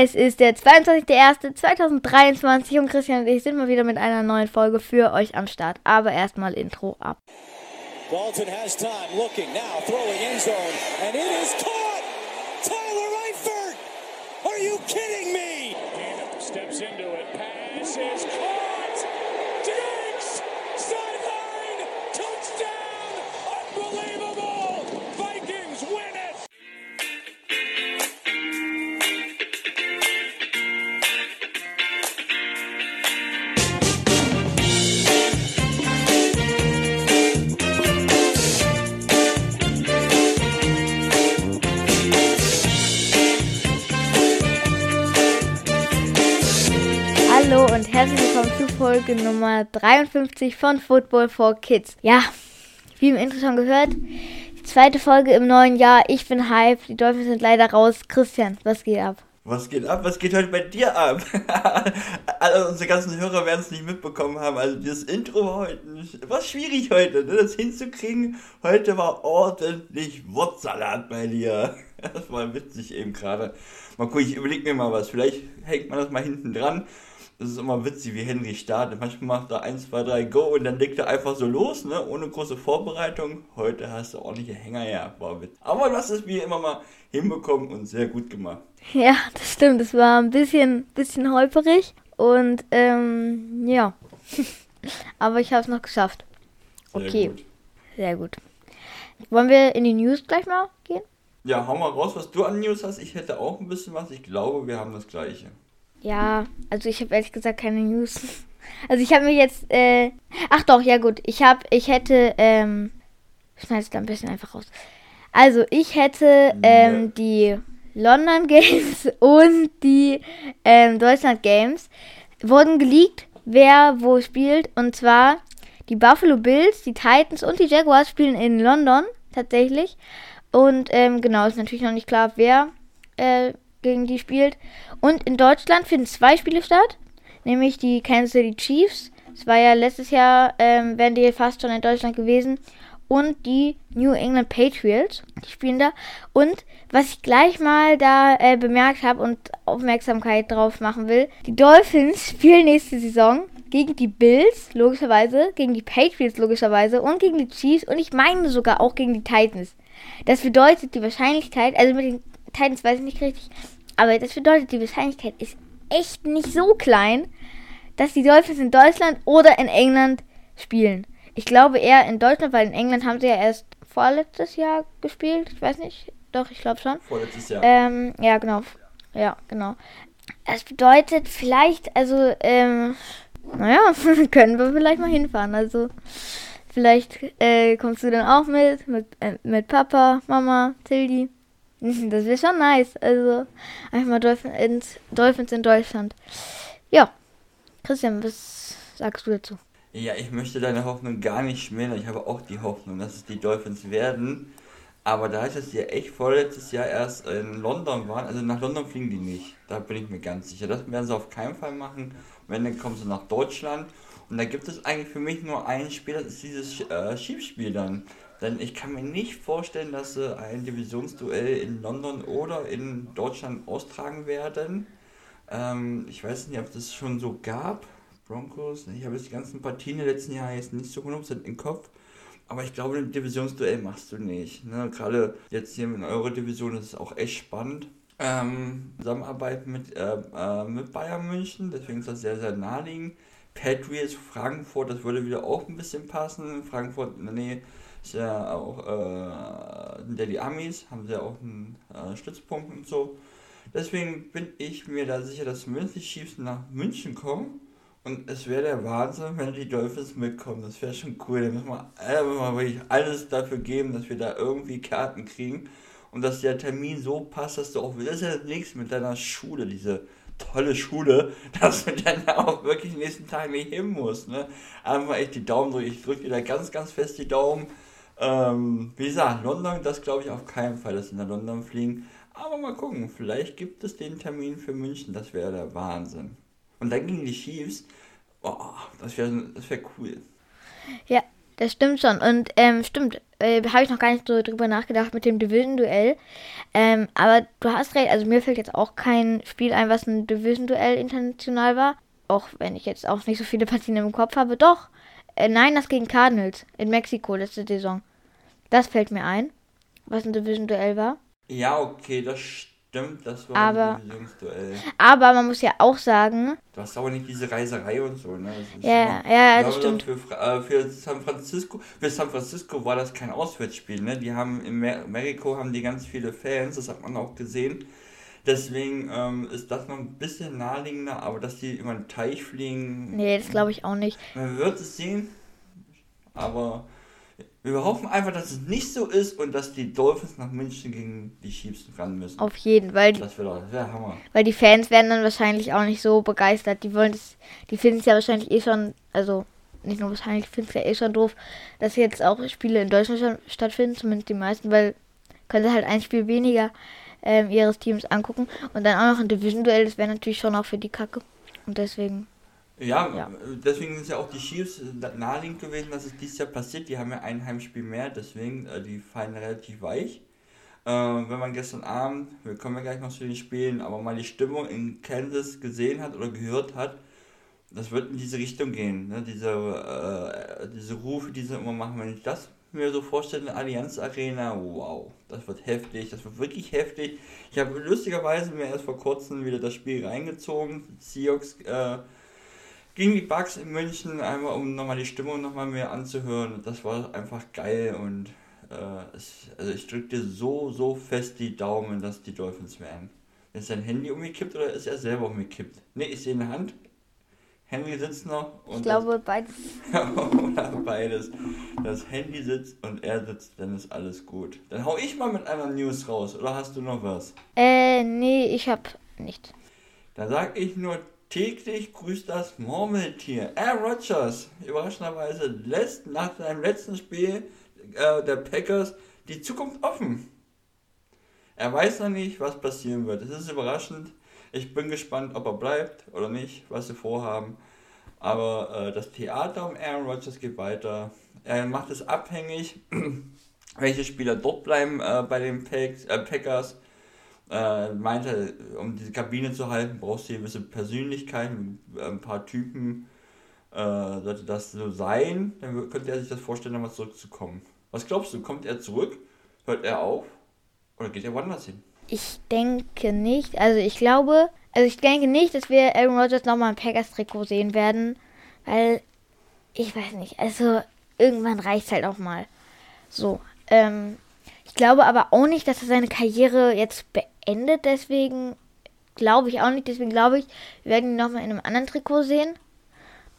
Es ist der 22.01.2023 und Christian und ich sind mal wieder mit einer neuen Folge für euch am Start. Aber erstmal Intro ab. Dalton has time, looking now, throwing in zone, and it is caught! Tyler Eifert! Are you kidding herzlich willkommen zu Folge Nummer 53 von Football for Kids. Ja, wie im Intro schon gehört, die zweite Folge im neuen Jahr. Ich bin hype, die Dolphins sind leider raus. Christian, was geht ab? Was geht ab? Was geht heute bei dir ab? Alle unsere ganzen Hörer werden es nicht mitbekommen haben. Also das Intro war heute war schwierig heute, ne? das hinzukriegen. Heute war ordentlich Wurstsalat bei dir. Das war witzig eben gerade. Mal gucken, ich überlege mir mal was. Vielleicht hängt man das mal hinten dran. Das ist immer witzig, wie Henry startet. Manchmal macht er 1, 2, 3, go und dann legt er einfach so los, ne? ohne große Vorbereitung. Heute hast du ordentliche Hänger, ja, war witzig. Aber hast es wie immer mal hinbekommen und sehr gut gemacht. Ja, das stimmt. Es war ein bisschen, bisschen holperig und ähm, ja. Aber ich habe es noch geschafft. Okay. Sehr gut. Sehr gut. Wollen wir in die News gleich mal gehen? Ja, hau mal raus, was du an News hast. Ich hätte auch ein bisschen was. Ich glaube, wir haben das gleiche. Ja, also ich habe ehrlich gesagt keine News. Also ich habe mir jetzt, äh, ach doch, ja gut. Ich habe, ich hätte, ähm, schneide es da ein bisschen einfach raus. Also ich hätte ähm, die London Games und die ähm, Deutschland Games wurden geleakt, wer wo spielt. Und zwar die Buffalo Bills, die Titans und die Jaguars spielen in London tatsächlich. Und ähm, genau, ist natürlich noch nicht klar, wer äh, gegen die spielt. Und in Deutschland finden zwei Spiele statt, nämlich die Kansas City Chiefs. Es war ja letztes Jahr, ähm, wären die fast schon in Deutschland gewesen. Und die New England Patriots, die spielen da. Und was ich gleich mal da äh, bemerkt habe und Aufmerksamkeit drauf machen will, die Dolphins spielen nächste Saison gegen die Bills, logischerweise, gegen die Patriots, logischerweise, und gegen die Chiefs und ich meine sogar auch gegen die Titans. Das bedeutet, die Wahrscheinlichkeit, also mit den Titans weiß ich nicht richtig, aber das bedeutet, die Wahrscheinlichkeit ist echt nicht so klein, dass die Dolphins in Deutschland oder in England spielen. Ich glaube eher in Deutschland, weil in England haben sie ja erst vorletztes Jahr gespielt. Ich weiß nicht. Doch, ich glaube schon. Vorletztes Jahr. Ähm, ja, genau. Ja, genau. Das bedeutet vielleicht, also, ähm, naja, können wir vielleicht mal hinfahren. Also, vielleicht äh, kommst du dann auch mit, mit, äh, mit Papa, Mama, Tildi. Das wäre schon nice. Also, einfach mal Dolphins, Dolphins in Deutschland. Ja. Christian, was sagst du dazu? Ja, ich möchte deine Hoffnung gar nicht schmälern. Ich habe auch die Hoffnung, dass es die Dolphins werden. Aber da ich das ja echt vorletztes Jahr erst in London waren, also nach London fliegen die nicht. Da bin ich mir ganz sicher. Das werden sie auf keinen Fall machen. Wenn, dann kommen sie nach Deutschland. Und da gibt es eigentlich für mich nur ein Spiel, das ist dieses äh, Schiebspiel dann. Denn ich kann mir nicht vorstellen, dass sie ein Divisionsduell in London oder in Deutschland austragen werden. Ähm, ich weiß nicht, ob das schon so gab. Broncos, ich habe jetzt die ganzen Partien der letzten Jahre jetzt nicht so 100% im Kopf. Aber ich glaube, ein Divisionsduell machst du nicht. Ne? Gerade jetzt hier in eurer Division ist es auch echt spannend. Ähm, Zusammenarbeit mit, äh, äh, mit Bayern München, deswegen ist das sehr, sehr naheliegend. Patriots, Frankfurt, das würde wieder auch ein bisschen passen. Frankfurt in der ist ja auch, äh, die Amis, haben sie ja auch einen äh, Stützpunkt und so. Deswegen bin ich mir da sicher, dass zumindest die Chiefs nach München kommen und es wäre der Wahnsinn, wenn die Dolphins mitkommen. Das wäre schon cool. Da müssen wir einfach wirklich alles dafür geben, dass wir da irgendwie Karten kriegen. Und dass der Termin so passt, dass du auch, das ist ja nichts mit deiner Schule, diese tolle Schule, dass du dann auch wirklich nächsten Tag nicht hin musst. Ne? Einfach echt die Daumen drücken. Ich drücke dir da ganz, ganz fest die Daumen. Ähm, wie gesagt, London, das glaube ich auf keinen Fall, dass sie nach London fliegen. Aber mal gucken, vielleicht gibt es den Termin für München. Das wäre der Wahnsinn. Und dann gegen die Chiefs, oh, das wäre das wär cool. Ja, Das stimmt schon. Und ähm, stimmt, äh, habe ich noch gar nicht so drüber nachgedacht mit dem Division-Duell. Ähm, aber du hast recht, also mir fällt jetzt auch kein Spiel ein, was ein Division-Duell international war. Auch wenn ich jetzt auch nicht so viele Partien im Kopf habe. Doch, äh, nein, das gegen Cardinals in Mexiko letzte Saison. Das fällt mir ein, was ein Division-Duell war. Ja, okay, das stimmt, das war Aber- ein Divisionsduell. Aber man muss ja auch sagen, Du hast aber nicht diese Reiserei und so, ne? Ja, ja, das stimmt. Für, äh, für San Francisco, für San Francisco war das kein Auswärtsspiel, ne? Die haben in Mexiko haben die ganz viele Fans, das hat man auch gesehen. Deswegen ähm, ist das noch ein bisschen naheliegender, aber dass die über den Teich fliegen, nee, das glaube ich auch nicht. man wird es sehen. Aber wir hoffen einfach, dass es nicht so ist und dass die Dolphins nach München gegen die Chiefs ran müssen. Auf jeden, weil Das wäre doch, das wäre Hammer. Weil die Fans werden dann wahrscheinlich auch nicht so begeistert. Die wollen das, die finden es ja wahrscheinlich eh schon, also nicht nur wahrscheinlich, finden es ja eh schon doof, dass jetzt auch Spiele in Deutschland stattfinden, zumindest die meisten, weil können sie halt ein Spiel weniger ähm, ihres Teams angucken und dann auch noch ein Division-Duell, das wäre natürlich schon auch für die Kacke. Und deswegen, Ja, Ja. deswegen ist ja auch die Chiefs naheliegend gewesen, dass es dieses Jahr passiert. Die haben ja ein Heimspiel mehr, deswegen, äh, die fallen relativ weich. Äh, wenn man gestern Abend, wir kommen ja gleich noch zu den Spielen, aber mal die Stimmung in Kansas gesehen hat oder gehört hat, das wird in diese Richtung gehen. Ne? Diese, äh, diese Rufe, die sie immer machen, wenn ich das mir so vorstelle, in der Allianz Arena, wow, das wird heftig, das wird wirklich heftig. Ich habe lustigerweise mir erst vor kurzem wieder das Spiel reingezogen. Seahawks äh, gegen die Bucks in München, einmal um nochmal die Stimmung nochmal mehr anzuhören. Das war einfach geil und äh, es, also ich drücke dir so, so fest die Daumen, dass die Dolphins werden. Ist sein Handy umgekippt oder ist er selber umgekippt? Ne, ich sehe eine Hand. Henry sitzt noch und ich glaube, beides. das, oder beides. Das Handy sitzt und er sitzt, dann ist alles gut. Dann hau ich mal mit einer News raus, oder hast du noch was? Äh, nee, ich hab nicht. Da sag ich nur täglich grüßt das Murmeltier. Aaron Rodgers, überraschenderweise, lässt nach seinem letzten Spiel äh, der Packers die Zukunft offen. Er weiß noch nicht, was passieren wird. Es ist überraschend. Ich bin gespannt, ob er bleibt oder nicht, was sie vorhaben. Aber äh, das Theater um Aaron Rodgers geht weiter. Er macht es abhängig, welche Spieler dort bleiben äh, bei den Packs, äh, Packers äh, meinte, um diese Kabine zu halten, brauchst du gewisse Persönlichkeit, mit, äh, ein paar Typen. Äh, sollte das so sein, dann könnte er sich das vorstellen, nochmal zurückzukommen. Was glaubst du, kommt er zurück? Hört er auf? Oder geht er woanders hin? Ich denke nicht. Also ich glaube, also ich denke nicht, dass wir Aaron Rodgers nochmal im Packers-Trikot sehen werden. Weil, ich weiß nicht, also irgendwann reicht halt auch mal. So. Ähm, ich glaube aber auch nicht, dass er seine Karriere jetzt beendet. Deswegen glaube ich auch nicht. Deswegen glaube ich, wir werden ihn nochmal in einem anderen Trikot sehen.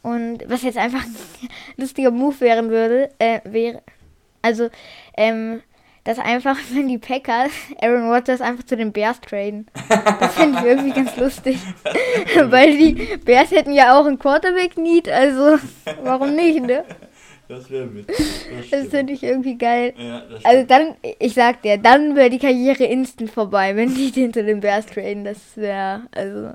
Und was jetzt einfach ein lustiger Move wären würde, äh, wäre, also, ähm, dass einfach, wenn die Packers Aaron Rodgers einfach zu den Bears traden. Das finde ich irgendwie ganz lustig. Weil die Bears hätten ja auch einen Quarterback-Need, also warum nicht, ne? Das wäre mit. Das finde ich irgendwie geil. Ja, das Also dann, ich sag dir, dann wäre die Karriere instant vorbei, wenn die den zu den Bears traden. Das wäre, also,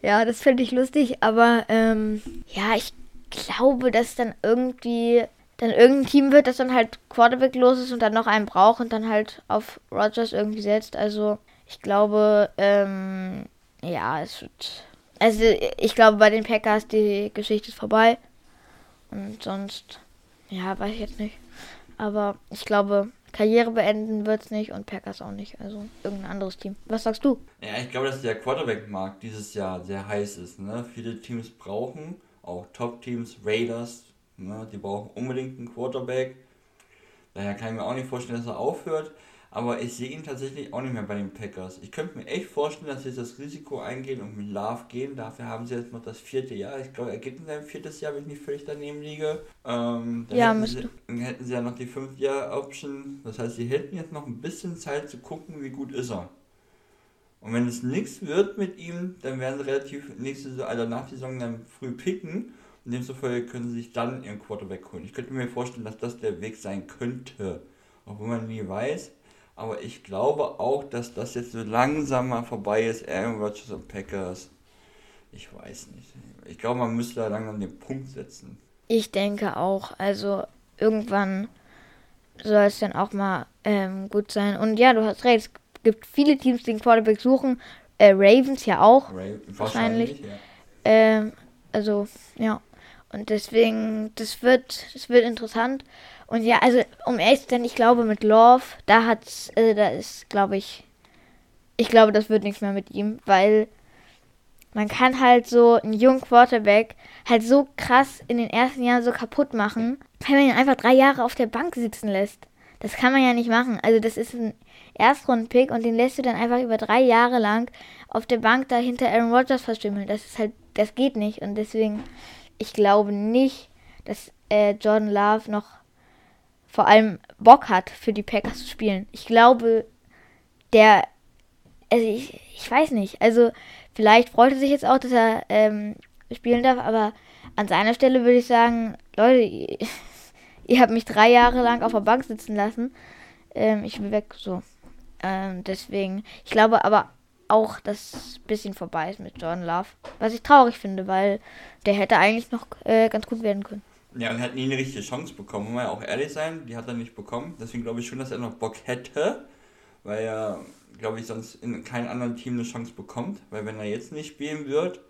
ja, das finde ich lustig, aber ähm, ja, ich glaube, dass dann irgendwie dann irgendein Team wird, das dann halt Quarterback los ist und dann noch einen braucht und dann halt auf Rogers irgendwie setzt. Also ich glaube, ähm, ja, es wird. Also ich glaube, bei den Packers die Geschichte ist vorbei. Und sonst, ja, weiß ich jetzt nicht. Aber ich glaube, Karriere beenden wird's nicht und Packers auch nicht. Also irgendein anderes Team. Was sagst du? Ja, ich glaube, dass der Quarterback-Markt dieses Jahr sehr heiß ist. Ne? Viele Teams brauchen, auch Top-Teams, Raiders, ne? die brauchen unbedingt einen Quarterback. Daher kann ich mir auch nicht vorstellen, dass er aufhört. Aber ich sehe ihn tatsächlich auch nicht mehr bei den Packers. Ich könnte mir echt vorstellen, dass sie jetzt das Risiko eingehen und mit Love gehen. Dafür haben sie jetzt noch das vierte Jahr. Ich glaube, er geht in seinem viertes Jahr, wenn ich nicht völlig daneben liege. Ähm, dann Ja, hätten sie, dann hätten sie ja noch die fünf Jahr Option. Das heißt, sie hätten jetzt noch ein bisschen Zeit zu gucken, wie gut ist er. Und wenn es nichts wird mit ihm, dann werden sie relativ nächste Saison, also nach der Saison dann früh picken. Demzufolge können sie sich dann ihren Quarterback holen. Ich könnte mir vorstellen, dass das der Weg sein könnte. Obwohl man nie weiß. Aber ich glaube auch, dass das jetzt so langsam mal vorbei ist. Aaron Rodgers und Packers. Ich weiß nicht. Ich glaube, man müsste da langsam den Punkt setzen. Ich denke auch. Also irgendwann soll es dann auch mal ähm, gut sein. Und ja, du hast recht. Es gibt viele Teams, die den Quarterback suchen. Äh, Ravens ja auch. Ray, Wahrscheinlich. ja. Ähm, also, ja. Und deswegen, das wird, das wird interessant. Und ja, also, um ehrlich zu sein, ich glaube mit Love, da hat's, also da ist, glaube ich, ich glaube, das wird nichts mehr mit ihm, weil man kann halt so einen jungen Quarterback halt so krass in den ersten Jahren so kaputt machen, wenn man ihn einfach drei Jahre auf der Bank sitzen lässt. Das kann man ja nicht machen. Also das ist ein Erstrunden-Pick und den lässt du dann einfach über drei Jahre lang auf der Bank da hinter Aaron Rodgers verstümmeln. Das ist halt, das geht nicht. Und deswegen, ich glaube nicht, dass äh, Jordan Love noch vor allem Bock hat, für die Packers zu spielen. Ich glaube, der, also ich, ich weiß nicht. Also vielleicht freut er sich jetzt auch, dass er ähm, spielen darf, aber an seiner Stelle würde ich sagen, Leute, ihr, ihr habt mich drei Jahre lang auf der Bank sitzen lassen. Ähm, ich will weg, so. Ähm, deswegen, ich glaube aber auch, dass bisschen vorbei ist mit Jordan Love. Was ich traurig finde, weil der hätte eigentlich noch äh, ganz gut werden können. Ja, und er hat nie eine richtige Chance bekommen, muss man ja auch ehrlich sein, die hat er nicht bekommen. Deswegen glaube ich schon, dass er noch Bock hätte, weil er, glaube ich, sonst in keinem anderen Team eine Chance bekommt. Weil wenn er jetzt nicht spielen wird,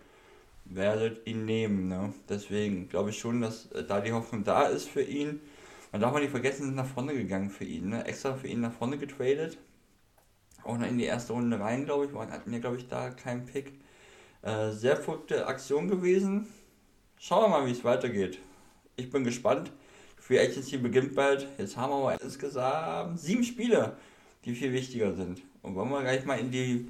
werdet ihn nehmen. Ne? Deswegen glaube ich schon, dass äh, da die Hoffnung da ist für ihn. Man darf man nicht vergessen, sind nach vorne gegangen für ihn. Ne? Extra für ihn nach vorne getradet. Auch noch in die erste Runde rein, glaube ich. Wir hatten ja, glaube ich, da keinen Pick. Äh, sehr verrückte Aktion gewesen. Schauen wir mal, wie es weitergeht. Ich bin gespannt. Free Agency beginnt bald. Jetzt haben wir aber insgesamt sieben Spiele, die viel wichtiger sind. Und wollen wir gleich mal in die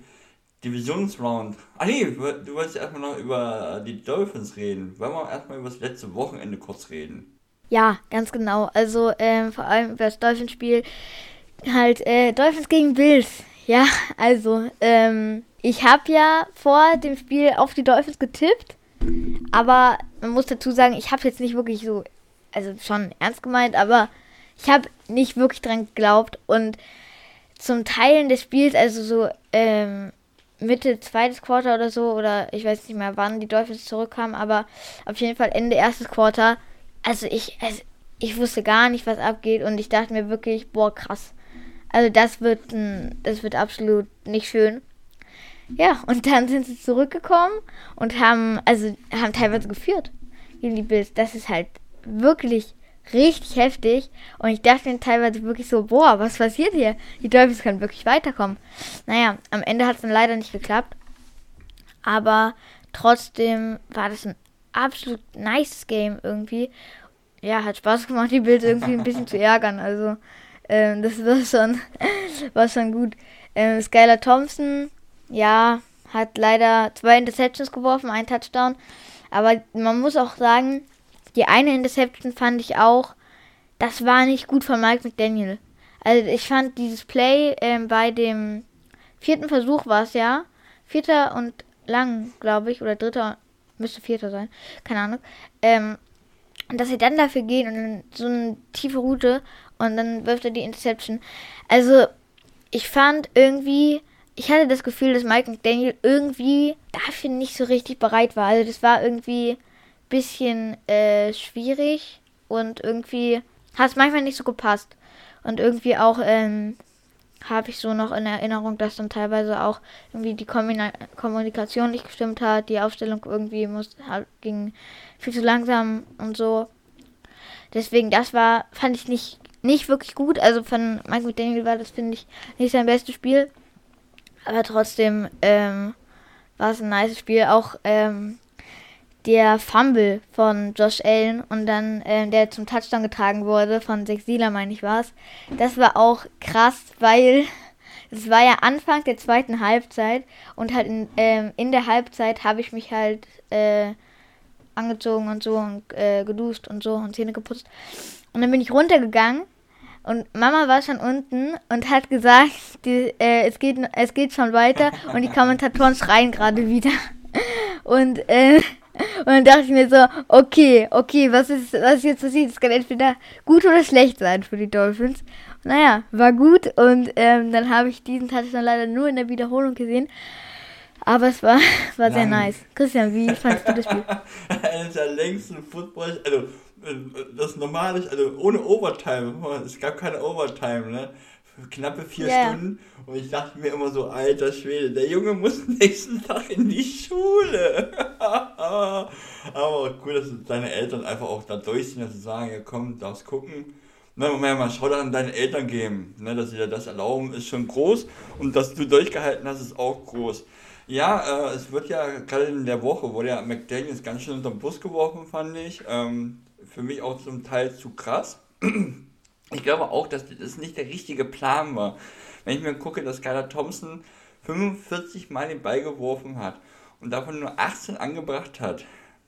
Divisionsround. Ah nee, du wolltest erstmal noch über die Dolphins reden. Wollen wir erstmal über das letzte Wochenende kurz reden? Ja, ganz genau. Also ähm, vor allem über das Dolphins-Spiel. Halt, äh, Dolphins gegen Bills. Ja, also, ähm, ich habe ja vor dem Spiel auf die Dolphins getippt. Aber man muss dazu sagen, ich habe jetzt nicht wirklich so, also schon ernst gemeint, aber ich habe nicht wirklich dran geglaubt. Und zum Teilen des Spiels, also so ähm, Mitte zweites Quarter oder so, oder ich weiß nicht mehr, wann die Dolphins zurückkamen, aber auf jeden Fall Ende erstes Quarter. Also ich, also ich wusste gar nicht, was abgeht und ich dachte mir wirklich, boah, krass. Also das wird, das wird absolut nicht schön. Ja, und dann sind sie zurückgekommen und haben, also haben teilweise geführt gegen die Bills. Das ist halt wirklich richtig heftig. Und ich dachte mir teilweise wirklich so, boah, was passiert hier? Die Dolphins können wirklich weiterkommen. Naja, am Ende hat es dann leider nicht geklappt. Aber trotzdem war das ein absolut nice Game irgendwie. Ja, hat Spaß gemacht, die Bills irgendwie ein bisschen zu ärgern. Also, ähm, das war schon, war schon gut. Ähm, Skylar Thompson ja, hat leider zwei Interceptions geworfen, ein Touchdown. Aber man muss auch sagen, die eine Interception fand ich auch, das war nicht gut von Mike McDaniel. Also ich fand dieses Play ähm, bei dem vierten Versuch war es ja, vierter und lang, glaube ich, oder dritter, müsste vierter sein, keine Ahnung. Ähm, dass sie dann dafür gehen und so eine tiefe Route und dann wirft er die Interception. Also ich fand irgendwie ich hatte das Gefühl, dass Mike McDaniel irgendwie dafür nicht so richtig bereit war. Also das war irgendwie ein bisschen äh, schwierig und irgendwie hat es manchmal nicht so gepasst. Und irgendwie auch ähm, habe ich so noch in Erinnerung, dass dann teilweise auch irgendwie die Kommunikation nicht gestimmt hat, die Aufstellung irgendwie muss, ging viel zu langsam und so. Deswegen, das war, fand ich nicht, nicht wirklich gut. Also von Mike McDaniel war das, finde ich, nicht sein bestes Spiel. Aber trotzdem ähm, war es ein nice Spiel. Auch ähm, der Fumble von Josh Allen und dann ähm, der zum Touchdown getragen wurde von Sieler, meine ich war es. Das war auch krass, weil es war ja Anfang der zweiten Halbzeit und halt in, ähm, in der Halbzeit habe ich mich halt äh, angezogen und so und äh, geduscht und so und Zähne geputzt. Und dann bin ich runtergegangen und Mama war schon unten und hat gesagt, die, äh, es, geht, es geht schon weiter und die Kommentatoren schreien gerade wieder. Und, äh, und dann dachte ich mir so, okay, okay, was ist, was ist jetzt passiert? Es kann entweder gut oder schlecht sein für die Dolphins. Naja, war gut und ähm, dann habe ich diesen Touchdown leider nur in der Wiederholung gesehen. Aber es war, war sehr nice. Christian, wie fandest du das Spiel? Eines der längsten Football, also das normal ist, also ohne Overtime, es gab keine Overtime, ne? Knappe vier yeah. Stunden und ich dachte mir immer so, alter Schwede, der Junge muss nächsten Tag in die Schule. Aber cool, dass deine Eltern einfach auch da durchziehen, dass sie sagen, ja komm, darfst gucken. Ne, ja mal Shoutout an deine Eltern geben, ne, dass sie dir das erlauben, ist schon groß und dass du durchgehalten hast, ist auch groß. Ja, äh, es wird ja gerade in der Woche, wurde ja McDaniels ganz schön unter den Bus geworfen, fand ich. Ähm, für mich auch zum Teil zu krass. Ich glaube auch, dass das nicht der richtige Plan war. Wenn ich mir gucke, dass Skylar Thompson 45 Mal den Ball geworfen hat und davon nur 18 angebracht hat,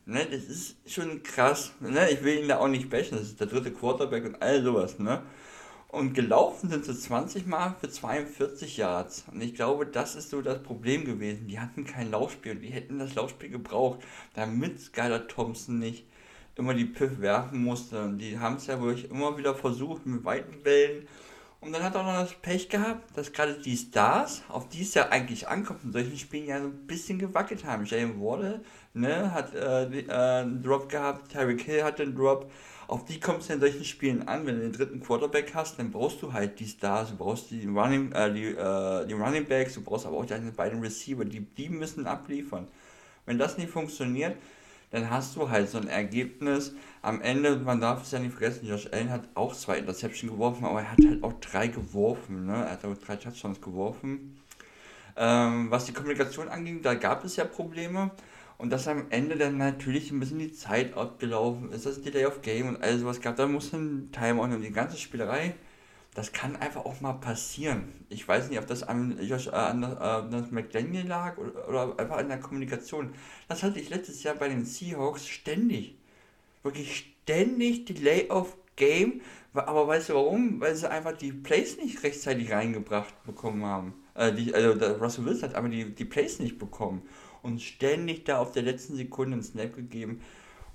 ne, das ist schon krass. Ne? Ich will ihn da auch nicht bashen, das ist der dritte Quarterback und all sowas. Ne? Und gelaufen sind sie 20 Mal für 42 Yards. Und ich glaube, das ist so das Problem gewesen. Die hatten kein Laufspiel und die hätten das Laufspiel gebraucht, damit Skylar Thompson nicht immer die Piff werfen musste. Und die haben es ja wirklich immer wieder versucht mit weiten Bällen. Und dann hat er auch noch das Pech gehabt, dass gerade die Stars, auf die es ja eigentlich ankommt, in solchen Spielen ja so ein bisschen gewackelt haben. Jalen Wardle ne, hat äh, äh, einen Drop gehabt, Tyreek Hill hatte einen Drop. Auf die kommt es in solchen Spielen an. Wenn du den dritten Quarterback hast, dann brauchst du halt die Stars, du brauchst die Running, äh, die, äh, die Running Backs, du brauchst aber auch deine beiden Receiver, die, die müssen abliefern. Wenn das nicht funktioniert, dann hast du halt so ein Ergebnis. Am Ende, man darf es ja nicht vergessen, Josh Allen hat auch zwei Interception geworfen, aber er hat halt auch drei geworfen. Ne? Er hat auch drei Touchdowns geworfen. Ähm, was die Kommunikation anging, da gab es ja Probleme. Und dass am Ende dann natürlich ein bisschen die Zeit abgelaufen ist, das Delay of Game und all sowas gab, da muss ein Timeout und die ganze Spielerei das kann einfach auch mal passieren. Ich weiß nicht, ob das an, Josh, äh, an, äh, das McDaniel lag oder, oder, einfach an der Kommunikation. Das hatte ich letztes Jahr bei den Seahawks ständig. Wirklich ständig Delay of Game. Aber weißt du warum? Weil sie einfach die Plays nicht rechtzeitig reingebracht bekommen haben. Äh, die, also Russell Wilson hat aber die, die Plays nicht bekommen. Und ständig da auf der letzten Sekunde einen Snap gegeben.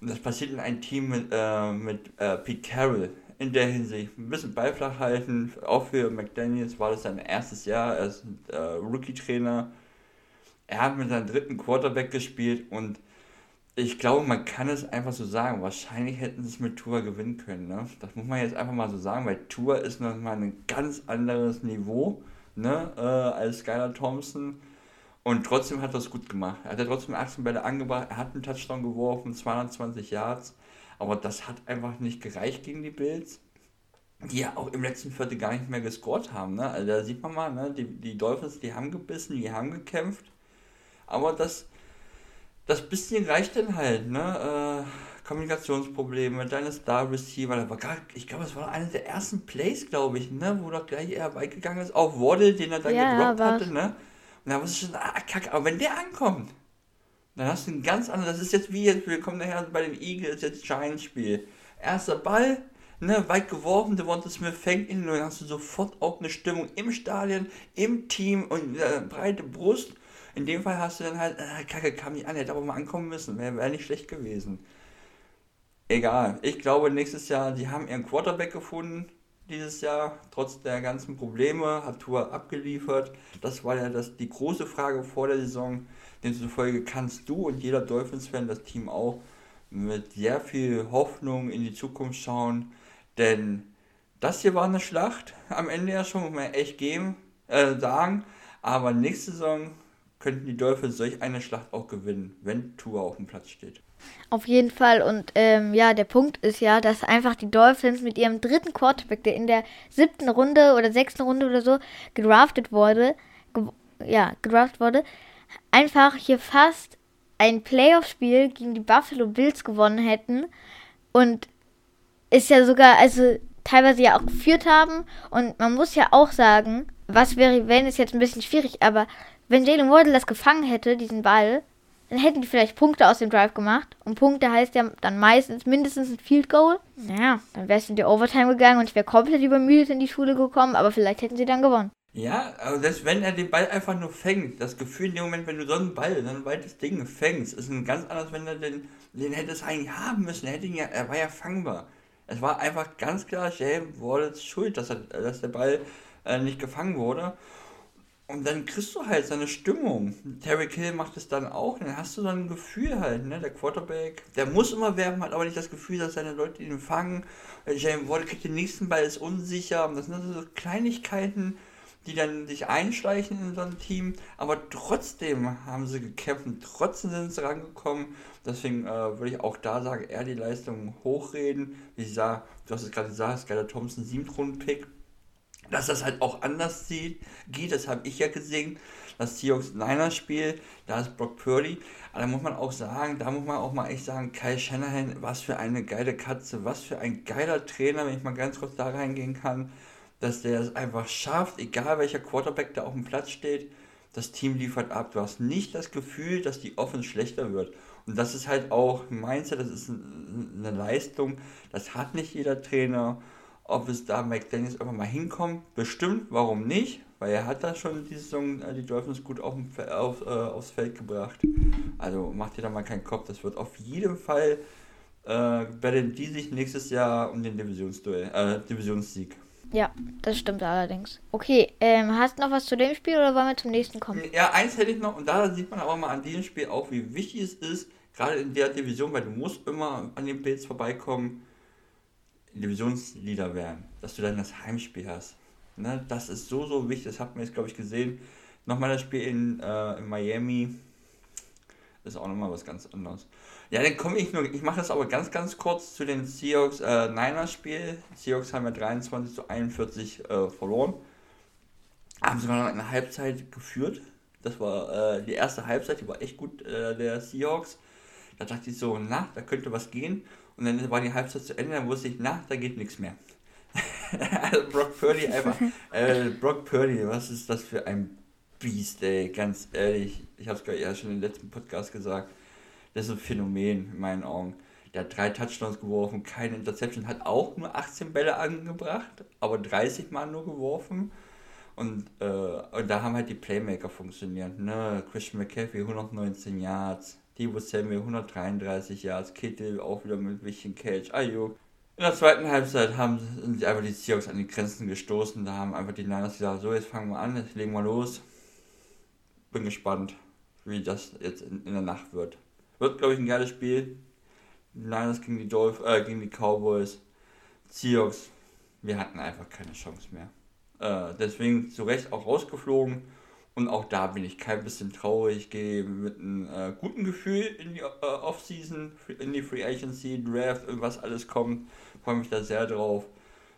Und das passiert in einem Team mit, äh, mit äh, Pete Carroll in der Hinsicht. Ein bisschen Beiflach halten. Auch für McDaniels war das sein erstes Jahr. Er ist äh, Rookie-Trainer. Er hat mit seinem dritten Quarterback gespielt und ich glaube, man kann es einfach so sagen. Wahrscheinlich hätten sie es mit Tour gewinnen können. Ne? Das muss man jetzt einfach mal so sagen, weil Tour ist nochmal ein ganz anderes Niveau ne? Äh, als Skylar Thompson. Und trotzdem hat er es gut gemacht. Er hat ja trotzdem 18 Bälle angebracht. Er hat einen Touchdown geworfen, 220 Yards. Aber das hat einfach nicht gereicht gegen die Bills, die ja auch im letzten Viertel gar nicht mehr gescored haben. Ne? Also da sieht man mal, ne? die, die Dolphins, die haben gebissen, die haben gekämpft. Aber das, das bisschen reicht dann halt. Ne? Äh, Kommunikationsprobleme, deine Star Receiver, da war gar, ich glaube, es war einer der ersten Plays, glaube ich, ne, wo doch gleich er weit gegangen ist, auf Waddle, den er dann ja, gedroppt hatte, ne? Und da ich schon, ah, kacke, aber wenn der ankommt, dann hast du ein ganz anderes, das ist jetzt wie jetzt, wir kommen nachher bei den Eagles, jetzt Giants-Spiel. Erster Ball, ne, weit geworfen, Devonta Smith fängt ihn und dann hast du sofort auch eine Stimmung im Stadion, im Team und äh, breite Brust. In dem Fall hast du dann halt, äh, Kacke, kam nicht an, hätte aber mal ankommen müssen, wäre wär nicht schlecht gewesen. Egal, ich glaube nächstes Jahr, die haben ihren Quarterback gefunden, dieses Jahr, trotz der ganzen Probleme, hat Tour abgeliefert. Das war ja das, die große Frage vor der Saison. Demzufolge kannst du und jeder Dolphins-Fan, das Team auch, mit sehr viel Hoffnung in die Zukunft schauen. Denn das hier war eine Schlacht, am Ende ja schon, muss man echt geben, äh, sagen. Aber nächste Saison könnten die Dolphins solch eine Schlacht auch gewinnen, wenn Tour auf dem Platz steht. Auf jeden Fall. Und ähm, ja, der Punkt ist ja, dass einfach die Dolphins mit ihrem dritten Quarterback, der in der siebten Runde oder sechsten Runde oder so gedraftet wurde, ge ja, gedraftet wurde, einfach hier fast ein Playoff-Spiel gegen die Buffalo Bills gewonnen hätten und ist ja sogar, also teilweise ja auch geführt haben und man muss ja auch sagen, was wäre, wenn es jetzt ein bisschen schwierig, aber wenn Jalen Wardle das gefangen hätte, diesen Ball, dann hätten die vielleicht Punkte aus dem Drive gemacht. Und Punkte heißt ja dann meistens mindestens ein Field Goal. Naja, dann wärst du in die Overtime gegangen und ich wäre komplett übermüdet in die Schule gekommen, aber vielleicht hätten sie dann gewonnen. Ja, aber selbst wenn er den Ball einfach nur fängt, das Gefühl in dem Moment, wenn du so einen Ball, so ein weites Ding fängst, ist ein ganz anderes, wenn er den, den hätte es eigentlich haben müssen. Er, hätte ihn ja, er war ja fangbar. Es war einfach ganz klar Jalen Wallace Schuld, dass, er, dass der Ball äh, nicht gefangen wurde. Und dann kriegst du halt seine Stimmung. Terry Kill macht es dann auch. Dann hast du so ein Gefühl halt, ne? Der Quarterback, der muss immer werfen, hat aber nicht das Gefühl, dass seine Leute ihn fangen. Jalen Ward kriegt den nächsten Ball, ist unsicher. Das sind also so Kleinigkeiten, die dann sich einschleichen in so ein Team. Aber trotzdem haben sie gekämpft und trotzdem sind sie rangekommen. Deswegen äh, würde ich auch da sagen, eher die Leistung hochreden. Wie ich sah, du hast es gerade gesagt, Skyler Thompson, 7 Runden Pick dass das halt auch anders sieht, geht, das habe ich ja gesehen. Das Seahawks-Niners-Spiel, da ist Brock Purdy. Aber da muss man auch sagen, da muss man auch mal echt sagen, Kyle Shanahan, was für eine geile Katze, was für ein geiler Trainer, wenn ich mal ganz kurz da reingehen kann, dass der es einfach schafft, egal welcher Quarterback da auf dem Platz steht, das Team liefert ab. Du hast nicht das Gefühl, dass die Offense schlechter wird. Und das ist halt auch ein Mindset, das ist eine Leistung, das hat nicht jeder Trainer. Ob es da McDaniels einfach mal hinkommt, bestimmt, warum nicht? Weil er hat da schon diese Saison äh, die Dolphins gut auf, auf, äh, aufs Feld gebracht. Also macht ihr da mal keinen Kopf, das wird auf jeden Fall äh, werden die sich nächstes Jahr um den Divisionsduell, äh, Divisionssieg. Ja, das stimmt allerdings. Okay, ähm, hast du noch was zu dem Spiel oder wollen wir zum nächsten kommen? Ja, eins hätte ich noch und da sieht man aber mal an diesem Spiel auch, wie wichtig es ist, gerade in der Division, weil du musst immer an den Bills vorbeikommen Divisionsleader werden, dass du dann das Heimspiel hast. Ne? Das ist so, so wichtig, das hat man jetzt, glaube ich, gesehen. Nochmal das Spiel in, äh, in Miami ist auch nochmal was ganz anderes. Ja, dann komme ich nur, ich mache das aber ganz, ganz kurz zu den Seahawks äh, Niners Spiel. Seahawks haben ja 23 zu 41 äh, verloren. Haben sogar noch eine Halbzeit geführt. Das war äh, die erste Halbzeit, die war echt gut äh, der Seahawks. Da dachte ich so, na, da könnte was gehen. Und dann war die Halbzeit zu Ende, dann wusste ich, na, da geht nichts mehr. also Brock Purdy einfach, äh, Brock Purdy, was ist das für ein Biest, ey, ganz ehrlich. Ich habe es ja schon im letzten Podcast gesagt. Das ist ein Phänomen in meinen Augen. Der hat drei Touchdowns geworfen, keine Interception, hat auch nur 18 Bälle angebracht, aber 30 Mal nur geworfen. Und, äh, und da haben halt die Playmaker funktioniert. Ne? Christian McCaffrey 119 Yards, Debo Samuel 133 Yards, Kittel auch wieder mit wichtigen Cage, Ayuk. In der zweiten Halbzeit haben sind einfach die Seahawks an die Grenzen gestoßen. Da haben einfach die Niners gesagt, so jetzt fangen wir an, jetzt legen wir los. Bin gespannt, wie das jetzt in, in der Nacht wird. Wird, glaube ich, ein geiles Spiel. Niners gegen die, Dolph äh, gegen die Cowboys. Seahawks, wir hatten einfach keine Chance mehr. Äh, deswegen zu Recht auch rausgeflogen. Und auch da bin ich kein bisschen traurig. Gehe mit einem äh, guten Gefühl in die äh, Offseason, in die Free Agency, Draft und was alles kommt. Freue mich da sehr drauf.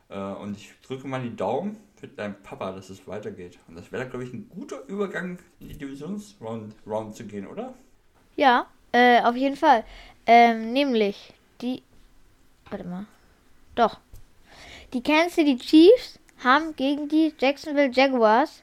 Äh, und ich drücke mal die Daumen für deinen Papa, dass es weitergeht. Und das wäre, glaube ich, ein guter Übergang in die Divisionsround Round zu gehen, oder? Ja, äh, auf jeden Fall. Ähm, nämlich die. Warte mal. Doch. Die Kansas City Chiefs haben gegen die Jacksonville Jaguars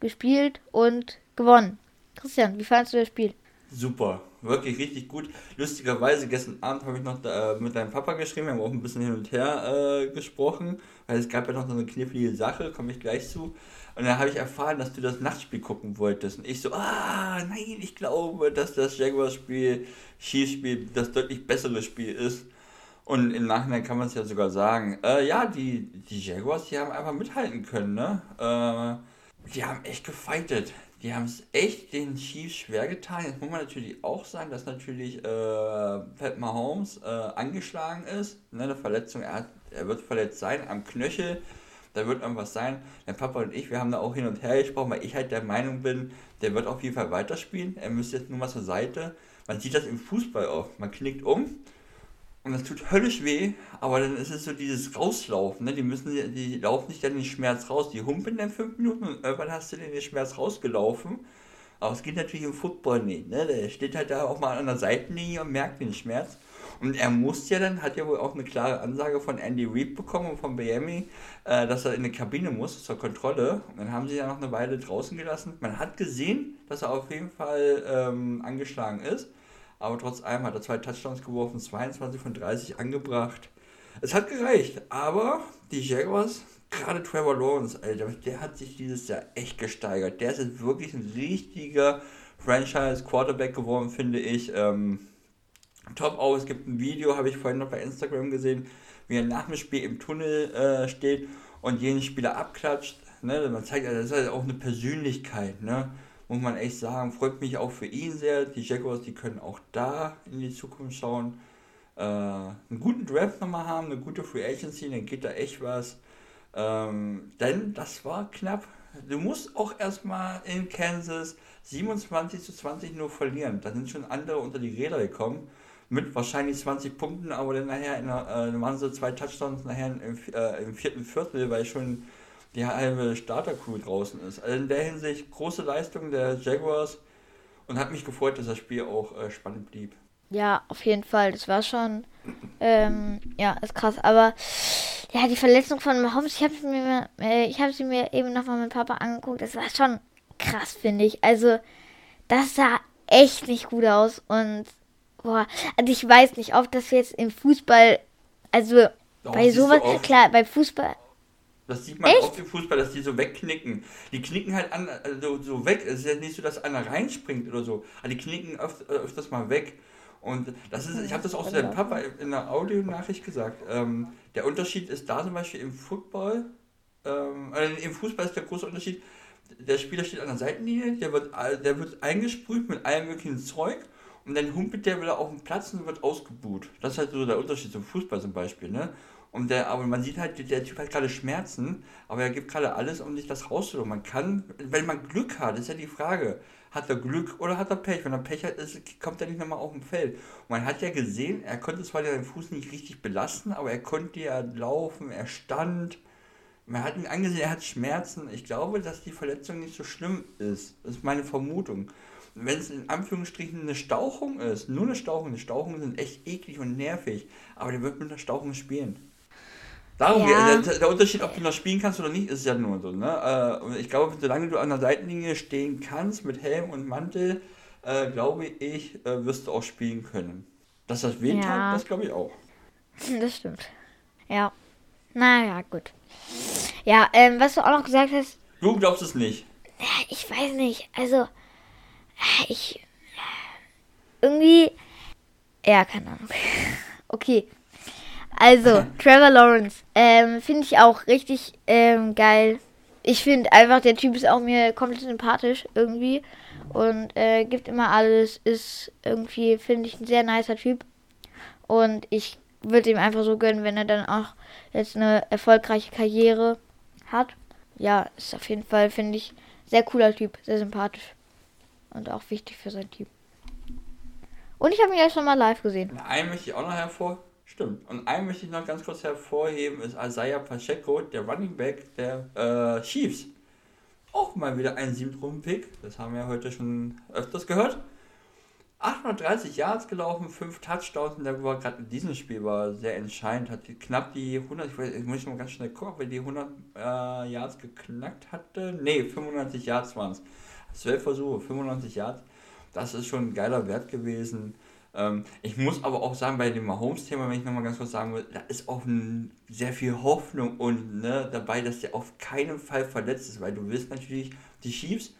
gespielt und gewonnen. Christian, wie fandest du das Spiel? Super, wirklich richtig gut. Lustigerweise, gestern Abend habe ich noch da, äh, mit deinem Papa geschrieben, wir haben auch ein bisschen hin und her äh, gesprochen, weil es gab ja noch so eine knifflige Sache, komme ich gleich zu. Und dann habe ich erfahren, dass du das Nachtspiel gucken wolltest. Und ich so, ah, nein, ich glaube, dass das Jaguars-Spiel, Chiefs-Spiel, das deutlich bessere Spiel ist. Und im Nachhinein kann man es ja sogar sagen, äh, ja, die, die Jaguars, die haben einfach mithalten können, ne? Äh, die haben echt gefightet. Die haben es echt den Chiefs schwer getan. Jetzt muss man natürlich auch sagen, dass natürlich äh, Pat Mahomes äh, angeschlagen ist. Ne, eine Verletzung, er, hat, er wird verletzt sein am Knöchel. Da wird irgendwas sein. Mein Papa und ich, wir haben da auch hin und her gesprochen, weil ich halt der Meinung bin, der wird auf jeden Fall weiterspielen. Er müsste jetzt nur mal zur Seite. Man sieht das im Fußball oft. Man knickt um und das tut höllisch weh, aber dann ist es so dieses Rauslaufen, ne? Die müssen, die laufen nicht dann den Schmerz raus, die humpeln dann fünf Minuten und irgendwann hast du den Schmerz rausgelaufen. Aber es geht natürlich im Football nicht, ne? Der steht halt da auch mal an der Seitenlinie und merkt den Schmerz. Und er muss ja dann, hat ja wohl auch eine klare Ansage von Andy Reid bekommen und von Miami, äh, dass er in die Kabine muss zur Kontrolle. Und dann haben sie ja noch eine Weile draußen gelassen. Man hat gesehen, dass er auf jeden Fall ähm, angeschlagen ist. Aber trotz allem hat er zwei Touchdowns geworfen, 22 von 30 angebracht. Es hat gereicht, aber die Jaguars, gerade Trevor Lawrence, Alter, der hat sich dieses Jahr echt gesteigert. Der ist jetzt wirklich ein richtiger Franchise-Quarterback geworden, finde ich. Ähm, top auch. Es gibt ein Video, habe ich vorhin noch bei Instagram gesehen, wie er nach dem Spiel im Tunnel äh, steht und jeden Spieler abklatscht. ne? Man zeigt, das ist halt auch eine Persönlichkeit, ne? Muss man echt sagen, freut mich auch für ihn sehr. Die Jaguars, die können auch da in die Zukunft schauen. Äh, einen guten Draft nochmal haben, eine gute Free Agency, dann geht da echt was. Ähm, denn das war knapp. Du musst auch erstmal in Kansas 27 zu 20 nur verlieren. Da sind schon andere unter die Räder gekommen. Mit wahrscheinlich 20 Punkten, aber dann nachher in der, äh, waren so zwei Touchdowns nachher im, äh, im vierten Viertel, weil schon die halbe Starter-Crew draußen ist. Also in der Hinsicht große Leistung der Jaguars und hat mich gefreut, dass das Spiel auch äh, spannend blieb. Ja, auf jeden Fall. Das war schon, ähm, ja, ist krass. Aber ja, die Verletzung von Mahomes, ich habe sie mir, äh, ich habe sie mir eben nochmal mit Papa angeguckt. Das war schon krass, finde ich. Also, das sah echt nicht gut aus. Und, boah, also ich weiß nicht, ob das jetzt im Fußball, also Doch, bei sowas, klar, bei Fußball, Das sieht man Echt? oft im Fußball, dass die so wegknicken. Die knicken halt an, also so weg. Es ist ja nicht so, dass einer reinspringt oder so. Aber die knicken öf äh, öfters mal weg. Und das ist, ich habe das auch zu deinem Papa in der Audionachricht gesagt. Ähm, der Unterschied ist da zum Beispiel im Football, ähm, äh, im Fußball ist der große Unterschied, der Spieler steht an der Seitenlinie, der wird, all- der wird eingesprüht mit allem möglichen Zeug und dann humpelt der wieder auf den Platz und wird ausgebuht. Das ist halt so der Unterschied zum Fußball zum Beispiel, ne? Und der, aber man sieht halt, der Typ hat gerade Schmerzen, aber er gibt gerade alles, um sich das rauszuholen. Man kann, wenn man Glück hat, ist ja die Frage, hat er Glück oder hat er Pech? Wenn er Pech hat, ist, kommt er nicht nochmal auf dem Feld. Und man hat ja gesehen, er konnte zwar seinen Fuß nicht richtig belasten, aber er konnte ja laufen, er stand. Man hat ihn angesehen, er hat Schmerzen. Ich glaube, dass die Verletzung nicht so schlimm ist. Das ist meine Vermutung. Wenn es in Anführungsstrichen eine Stauchung ist, nur eine Stauchung, die Stauchungen sind echt eklig und nervig, aber der wird mit einer Stauchung spielen. Darum, Ja. der, der Unterschied, ob du noch spielen kannst oder nicht, ist ja nur so. Ne? Äh, und ich glaube, solange du an der Seitenlinie stehen kannst mit Helm und Mantel, äh, glaube ich, äh, wirst du auch spielen können. Dass das wehtut, Ja. das glaube ich auch. das stimmt. Ja. Naja, gut. Ja, ähm, was du auch noch gesagt hast, Du glaubst es nicht. Ich weiß nicht. Also, ich. Irgendwie. Ja, keine Ahnung. Okay. Also, Trevor Lawrence. Ähm, finde ich auch richtig ähm, geil. Ich finde einfach, der Typ ist auch mir komplett sympathisch irgendwie. Und äh, gibt immer alles. Ist irgendwie, finde ich, ein sehr nicer Typ. Und ich würde ihm einfach so gönnen, wenn er dann auch jetzt eine erfolgreiche Karriere hat. Ja, ist auf jeden Fall, finde ich, sehr cooler Typ, sehr sympathisch. Und auch wichtig für sein Team. Und ich habe ihn ja schon mal live gesehen. Einen möchte ich auch noch hervor. Stimmt. Und einen möchte ich noch ganz kurz hervorheben, ist Isaiah Pacheco, der Running Back der äh, Chiefs. Auch mal wieder ein 7-Runden-Pick. Das haben wir heute schon öfters gehört. 830 Yards gelaufen, 5 Touchdowns und der war gerade in diesem Spiel war sehr entscheidend, hat knapp die 100, ich, weiß, ich muss mal ganz schnell gucken, ob er die 100 äh, Yards geknackt hatte. Ne, 95 Yards waren es. 12 Versuche, 95 Yards. Das ist schon ein geiler Wert gewesen. Ähm, ich muss aber auch sagen, bei dem Mahomes-Thema, wenn ich nochmal ganz kurz sagen will, da ist auch sehr viel Hoffnung und ne, dabei, dass der auf keinen Fall verletzt ist, weil du willst natürlich die Chiefs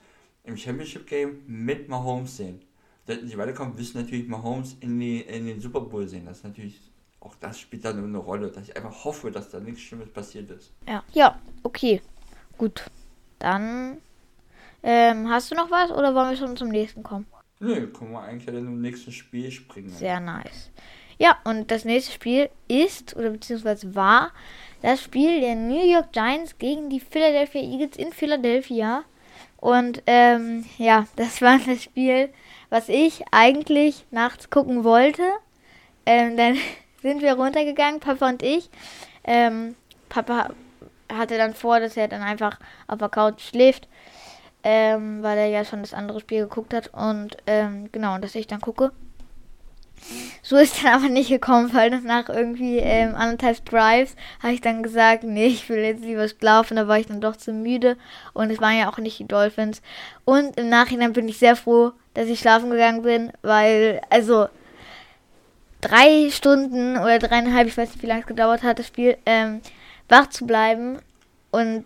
im Championship-Game mit Mahomes sehen. Sollten sie weiterkommen, wirst du natürlich Mahomes in, die, in den Super Bowl sehen. Das ist natürlich, auch das spielt dann eine Rolle, dass ich einfach hoffe, dass da nichts Schlimmes passiert ist. Ja. Ja, okay. Gut. Dann. Ähm, hast du noch was oder wollen wir schon zum nächsten kommen? Nö, können wir eigentlich dann im nächsten Spiel springen. Sehr nice. Ja, und das nächste Spiel ist, oder beziehungsweise war, das Spiel der New York Giants gegen die Philadelphia Eagles in Philadelphia. Und ähm, ja, das war das Spiel, was ich eigentlich nachts gucken wollte. Ähm, dann sind wir runtergegangen, Papa und ich. Ähm, Papa hatte dann vor, dass er dann einfach auf der Couch schläft, ähm, weil er ja schon das andere Spiel geguckt hat. Und ähm, genau, dass ich dann gucke. So ist dann aber nicht gekommen, weil dann nach irgendwie ähm, anderthalb Drives habe ich dann gesagt, nee, ich will jetzt lieber schlafen. Da war ich dann doch zu müde und es waren ja auch nicht die Dolphins. Und im Nachhinein bin ich sehr froh, dass ich schlafen gegangen bin, weil, also, drei Stunden oder dreieinhalb, ich weiß nicht, wie lange es gedauert hat, das Spiel, ähm, wach zu bleiben und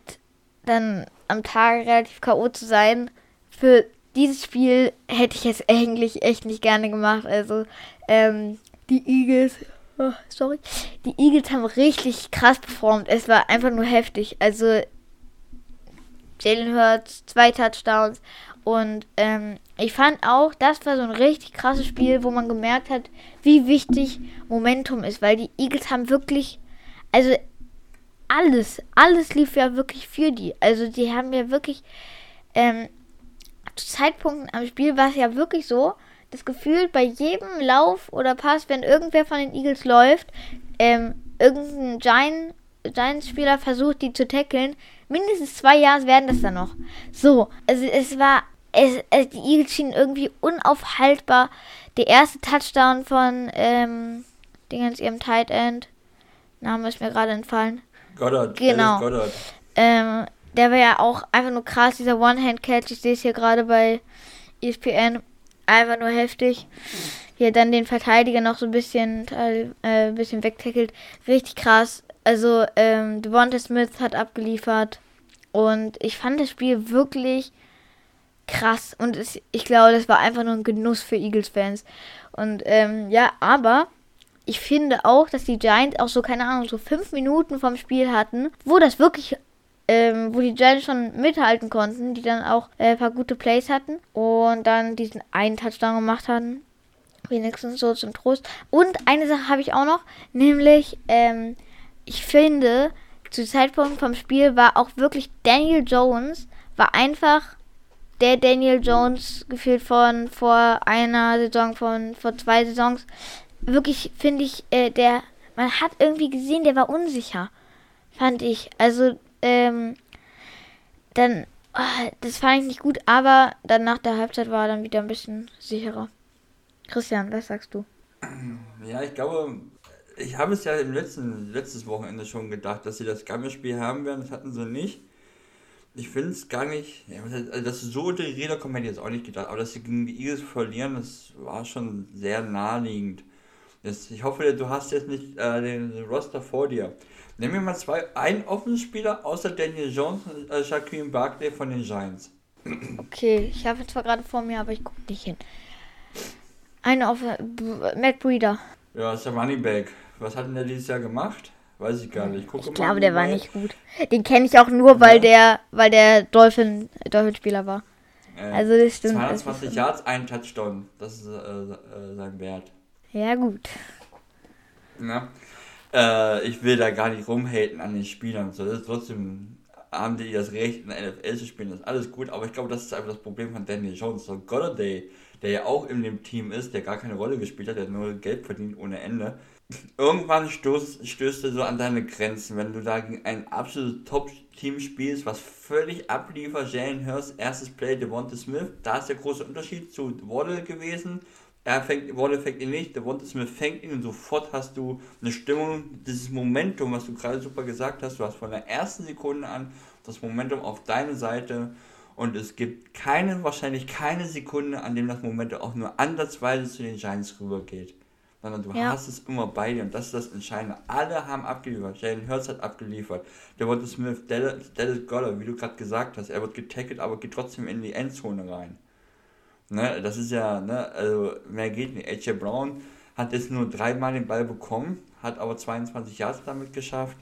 dann am Tag relativ K.O. zu sein, für dieses Spiel hätte ich es eigentlich echt nicht gerne gemacht. Also, ähm, die Eagles, oh, sorry, die Eagles haben richtig krass performt. Es war einfach nur heftig. Also, Jalen Hurts, zwei Touchdowns. Und ähm, ich fand auch, das war so ein richtig krasses Spiel, wo man gemerkt hat, wie wichtig Momentum ist, weil die Eagles haben wirklich, also alles, alles lief ja wirklich für die. Also die haben ja wirklich, ähm, zu Zeitpunkten am Spiel war es ja wirklich so, das Gefühl, bei jedem Lauf oder Pass, wenn irgendwer von den Eagles läuft, ähm, irgendein Giant, Giants-Spieler versucht, die zu tackeln, mindestens zwei Jahre werden das dann noch. So, also es war, es, es, die Eagles schienen irgendwie unaufhaltbar. Der erste Touchdown von, ähm, Dingens, ihrem Tight End, Name ist mir gerade entfallen. Goddard. Genau. Goddard. Ähm, der war ja auch einfach nur krass, dieser One-Hand-Catch. Ich sehe es hier gerade bei ESPN. Einfach nur heftig. Hier dann den Verteidiger noch so ein bisschen, äh, bisschen wegtackelt. Richtig krass. Also, ähm, Devonta Smith hat abgeliefert. Und ich fand das Spiel wirklich krass. Und es, ich glaube, das war einfach nur ein Genuss für Eagles-Fans. Und ähm, ja, aber ich finde auch, dass die Giants auch so, keine Ahnung, so fünf Minuten vom Spiel hatten, wo das wirklich, ähm, wo die Giants schon mithalten konnten, die dann auch äh, ein paar gute Plays hatten und dann diesen einen Touchdown gemacht hatten. Wenigstens so zum Trost. Und eine Sache habe ich auch noch, nämlich, ähm, ich finde, zu Zeitpunkt vom Spiel war auch wirklich Daniel Jones, war einfach der Daniel Jones gefühlt von vor einer Saison, von vor zwei Saisons. Wirklich finde ich, äh, der, man hat irgendwie gesehen, der war unsicher, fand ich. Also, ähm, dann, oh, das fand ich nicht gut, aber dann nach der Halbzeit war er dann wieder ein bisschen sicherer. Christian, was sagst du? Ja, ich glaube, ich habe es ja im letzten, letztes Wochenende schon gedacht, dass sie das Gammelspiel haben werden. Das hatten sie nicht. Ich finde es gar nicht, also dass so die Räder kommen, hätte ich jetzt auch nicht gedacht. Aber dass sie gegen die Eagles verlieren, das war schon sehr naheliegend. Jetzt, ich hoffe, du hast jetzt nicht äh, den Roster vor dir. Nehmen wir mal zwei, einen Offenspieler außer Daniel Jones und äh, Shaquem Barkley von den Giants. Okay, ich habe zwar gerade vor mir, aber ich gucke nicht hin. Eine auf Matt Breeder. Ja, ist der Running Back. Was hat denn der dieses Jahr gemacht? Weiß ich gar nicht. Ich, ich glaube, der war nicht gut. Den kenne ich auch nur, weil ja. der, weil der Dolphin, Dolphin-Spieler war. Äh, also das stimmt. 22 Yards, ein Touchdown. Das ist äh, äh, sein Wert. Ja, gut. Na, äh, ich will da gar nicht rumhaten an den Spielern. So. Das ist trotzdem haben die das Recht, in der NFL zu spielen. Das ist alles gut, aber ich glaube, das ist einfach das Problem von Daniel Jones. So Golladay, der ja auch in dem Team ist, der gar keine Rolle gespielt hat, der nur Geld verdient ohne Ende. Irgendwann stößt, stößt du so an deine Grenzen, wenn du da gegen ein absolutes Top-Team spielst, was völlig abliefert. Jalen Hurst, erstes Play, Devonta Smith, da ist der große Unterschied zu Waddle gewesen er fängt, Waddle fängt ihn nicht, der Devonta Smith fängt ihn und sofort hast du eine Stimmung, dieses Momentum, was du gerade super gesagt hast, du hast von der ersten Sekunde an das Momentum auf deine Seite und es gibt keine, wahrscheinlich keine Sekunde, an dem das Momentum auch nur ansatzweise zu den Giants rübergeht. Sondern du ja. hast es immer bei dir und das ist das Entscheidende. Alle haben abgeliefert. Jalen Hurts hat abgeliefert. Der Devonta Smith, Dallas, Dallas Goller, wie du gerade gesagt hast, er wird getackelt, aber geht trotzdem in die Endzone rein. Ne, das ist ja, ne, also mehr geht nicht. AJ Brown hat jetzt nur dreimal den Ball bekommen, hat aber 22 Yards damit geschafft.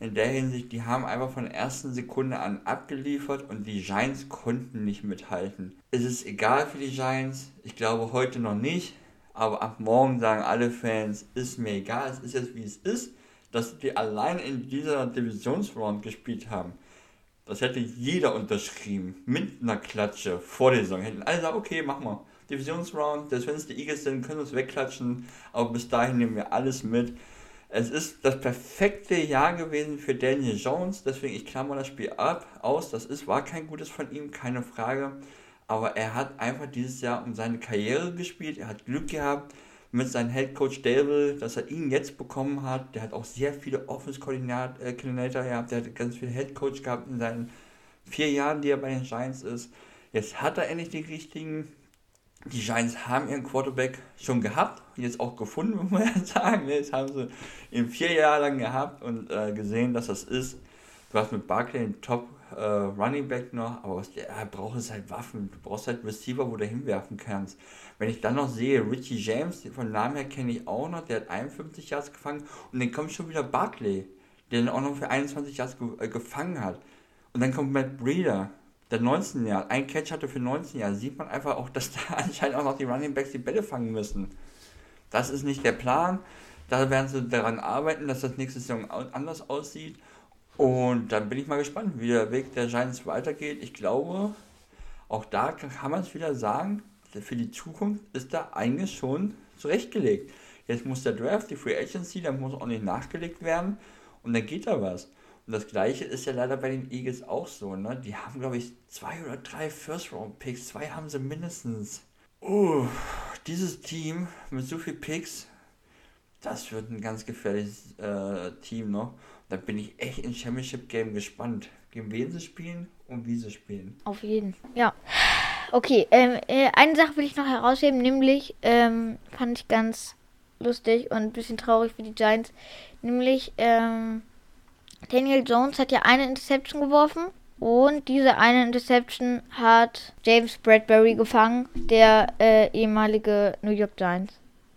In der Hinsicht, die haben einfach von der ersten Sekunde an abgeliefert und die Giants konnten nicht mithalten. Es ist egal für die Giants, ich glaube heute noch nicht, aber ab morgen sagen alle Fans, ist mir egal, es ist jetzt wie es ist, dass die allein in dieser Divisionsround gespielt haben. Das hätte jeder unterschrieben. Mit einer Klatsche vor der Saison. Hätten alle gesagt, okay, machen wir. Divisionsround, selbst wenn es die Eagles sind, können uns wegklatschen. Aber bis dahin nehmen wir alles mit. Es ist das perfekte Jahr gewesen für Daniel Jones. Deswegen, ich klammer das Spiel ab, aus. Das ist, war kein gutes von ihm, keine Frage. Aber er hat einfach dieses Jahr um seine Karriere gespielt. Er hat Glück gehabt mit seinem Head Coach Dable, dass er ihn jetzt bekommen hat. Der hat auch sehr viele Offense-Koordinator äh, gehabt. Der hat ganz viele Head Coach gehabt in seinen vier Jahren, die er bei den Giants ist. Jetzt hat er endlich die richtigen. Die Giants haben ihren Quarterback schon gehabt, jetzt auch gefunden, muss man ja sagen. Jetzt haben sie ihn vier Jahre lang gehabt und äh, gesehen, dass das ist. Du hast mit Barkley einen Top äh, Running Back noch, aber was der braucht ist halt Waffen. Du brauchst halt Receiver, wo du hinwerfen kannst. Wenn ich dann noch sehe, Richie James, von Namen her kenne ich auch noch, der hat 51 Yards gefangen und dann kommt schon wieder Barkley, der dann auch noch für 21 Yards ge äh, gefangen hat. Und dann kommt Matt Breeder, der 19 Jahre, ein Catch hatte für 19 Jahre, sieht man einfach auch, dass da anscheinend auch noch die Running Backs die Bälle fangen müssen. Das ist nicht der Plan. Da werden sie daran arbeiten, dass das nächste Saison anders aussieht. Und dann bin ich mal gespannt, wie der Weg der Giants weitergeht. Ich glaube, auch da kann man es wieder sagen, für die Zukunft ist da eigentlich schon zurechtgelegt. Jetzt muss der Draft, die Free Agency, da muss auch nicht nachgelegt werden und dann geht da was. Und das gleiche ist ja leider bei den Eagles auch so, ne? Die haben, glaube ich, zwei oder drei First-Round-Picks. Zwei haben sie mindestens. Uh, dieses Team mit so viel Picks, das wird ein ganz gefährliches äh, Team noch. Da bin ich echt in Championship Game gespannt, gegen wen sie spielen und wie sie spielen. Auf jeden, ja. Okay, ähm, äh, eine Sache will ich noch herausheben, nämlich ähm, fand ich ganz lustig und ein bisschen traurig für die Giants. Nämlich, ähm, Daniel Jones hat ja eine Interception geworfen und diese eine Interception hat James Bradbury gefangen, der äh, ehemalige New York Giants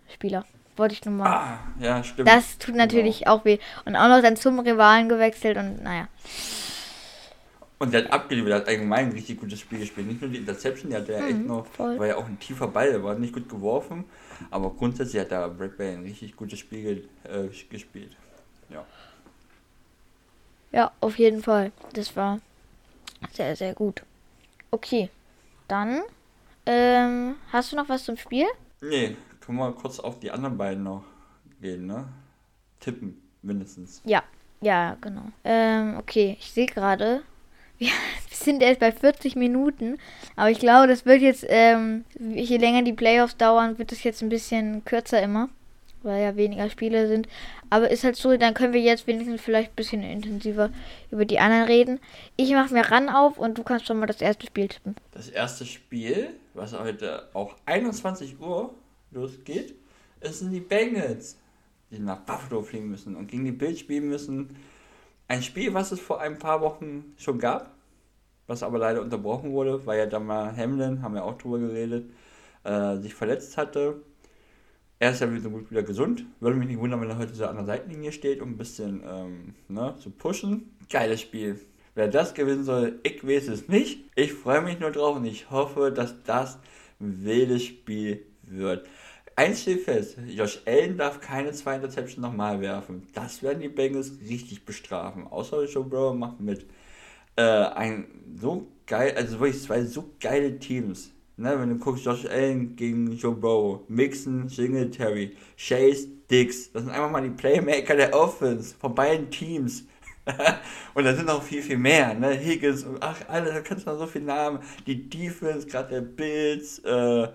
Spieler. Wollte ich nur mal. Ah, ja, stimmt. Das tut natürlich genau. auch weh. Und auch noch dann zum Rivalen gewechselt und naja. Und der hat abgeliefert, der hat allgemein ein richtig gutes Spiel gespielt. Nicht nur die Interception, der hat ja mhm, echt noch, voll. war ja auch ein tiefer Ball, der war nicht gut geworfen, aber grundsätzlich hat der Bradbury ein richtig gutes Spiel äh, gespielt. Ja. Ja, auf jeden Fall. Das war sehr, sehr gut. Okay, dann ähm, hast du noch was zum Spiel? Nee, können wir kurz auf die anderen beiden noch gehen, ne? Tippen, mindestens. Ja, ja, genau. Ähm, okay, ich sehe gerade, wir sind erst bei 40 Minuten, aber ich glaube, das wird jetzt, ähm, je länger die Playoffs dauern, wird es jetzt ein bisschen kürzer immer, weil ja weniger Spiele sind. Aber ist halt so, dann können wir jetzt wenigstens vielleicht ein bisschen intensiver über die anderen reden. Ich mache mir ran auf und du kannst schon mal das erste Spiel tippen. Das erste Spiel, was heute auch 21 Uhr losgeht, sind die Bengals, die nach Buffalo fliegen müssen und gegen die Bills spielen müssen. Ein Spiel, was es vor ein paar Wochen schon gab, was aber leider unterbrochen wurde, weil ja dann mal Hamlin, haben wir auch drüber geredet, äh, sich verletzt hatte. Er ist ja wieder, wieder gesund. Würde mich nicht wundern, wenn er heute so an der Seitenlinie steht, um ein bisschen ähm, ne, zu pushen. Geiles Spiel. Wer das gewinnen soll, ich weiß es nicht. Ich freue mich nur drauf und ich hoffe, dass das ein wildes Spiel wird. Eins steht fest, Josh Allen darf keine zwei Interceptions nochmal werfen. Das werden die Bengals richtig bestrafen. Außer Joe Burrow macht mit. Äh, ein so geil, also wirklich zwei so geile Teams. Ne, wenn du guckst, Josh Allen gegen Joe Burrow, Mixon, Singletary, Chase, Dix. Das sind einfach mal die Playmaker der Offense von beiden Teams. und da sind noch viel, viel mehr, ne? Higgins und ach, alle, da kannst du noch so viele Namen. Die Defense, gerade der Bills, äh,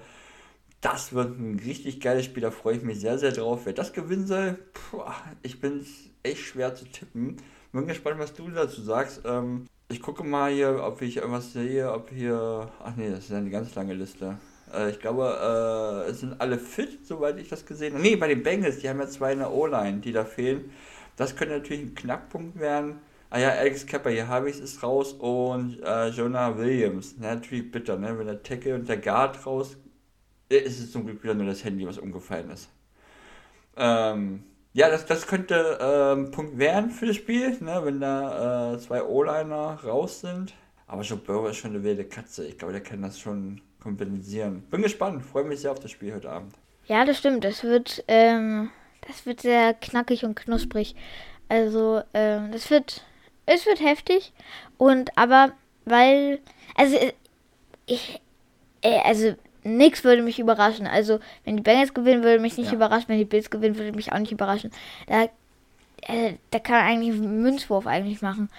das wird ein richtig geiles Spiel, da freue ich mich sehr, sehr drauf. Wer das gewinnen soll, puh, ich bin echt schwer zu tippen. Bin gespannt, was du dazu sagst. Ähm, ich gucke mal hier, ob ich irgendwas sehe, ob hier. Ach nee, das ist eine ganz lange Liste. Äh, ich glaube, äh, es sind alle fit, soweit ich das gesehen habe. Nee, bei den Bengals, die haben ja zwei in der O-Line, die da fehlen. Das könnte natürlich ein Knackpunkt werden. Ah ja, Alex Kepper, hier habe ich es raus und äh, Jonah Williams. Ja, natürlich bitter, ne? Wenn der Tackle und der Guard raus ist es zum Glück wieder nur das Handy, was umgefallen ist. Ähm, ja, das, das könnte ähm, Punkt werden für das Spiel, ne, wenn da äh, zwei O-Liner raus sind. Aber Joe Burrow ist schon eine wilde Katze. Ich glaube, der kann das schon kompensieren. Bin gespannt, freue mich sehr auf das Spiel heute Abend. Ja, das stimmt. Das wird, ähm, das wird sehr knackig und knusprig. Also, ähm, das wird, es wird heftig. Und aber, weil, also, ich, äh, also, nichts würde mich überraschen. Also, wenn die Bengals gewinnen, würde mich nicht ja. überraschen. Wenn die Bills gewinnen, würde mich auch nicht überraschen. Da, äh, da kann man eigentlich einen Münzwurf eigentlich machen.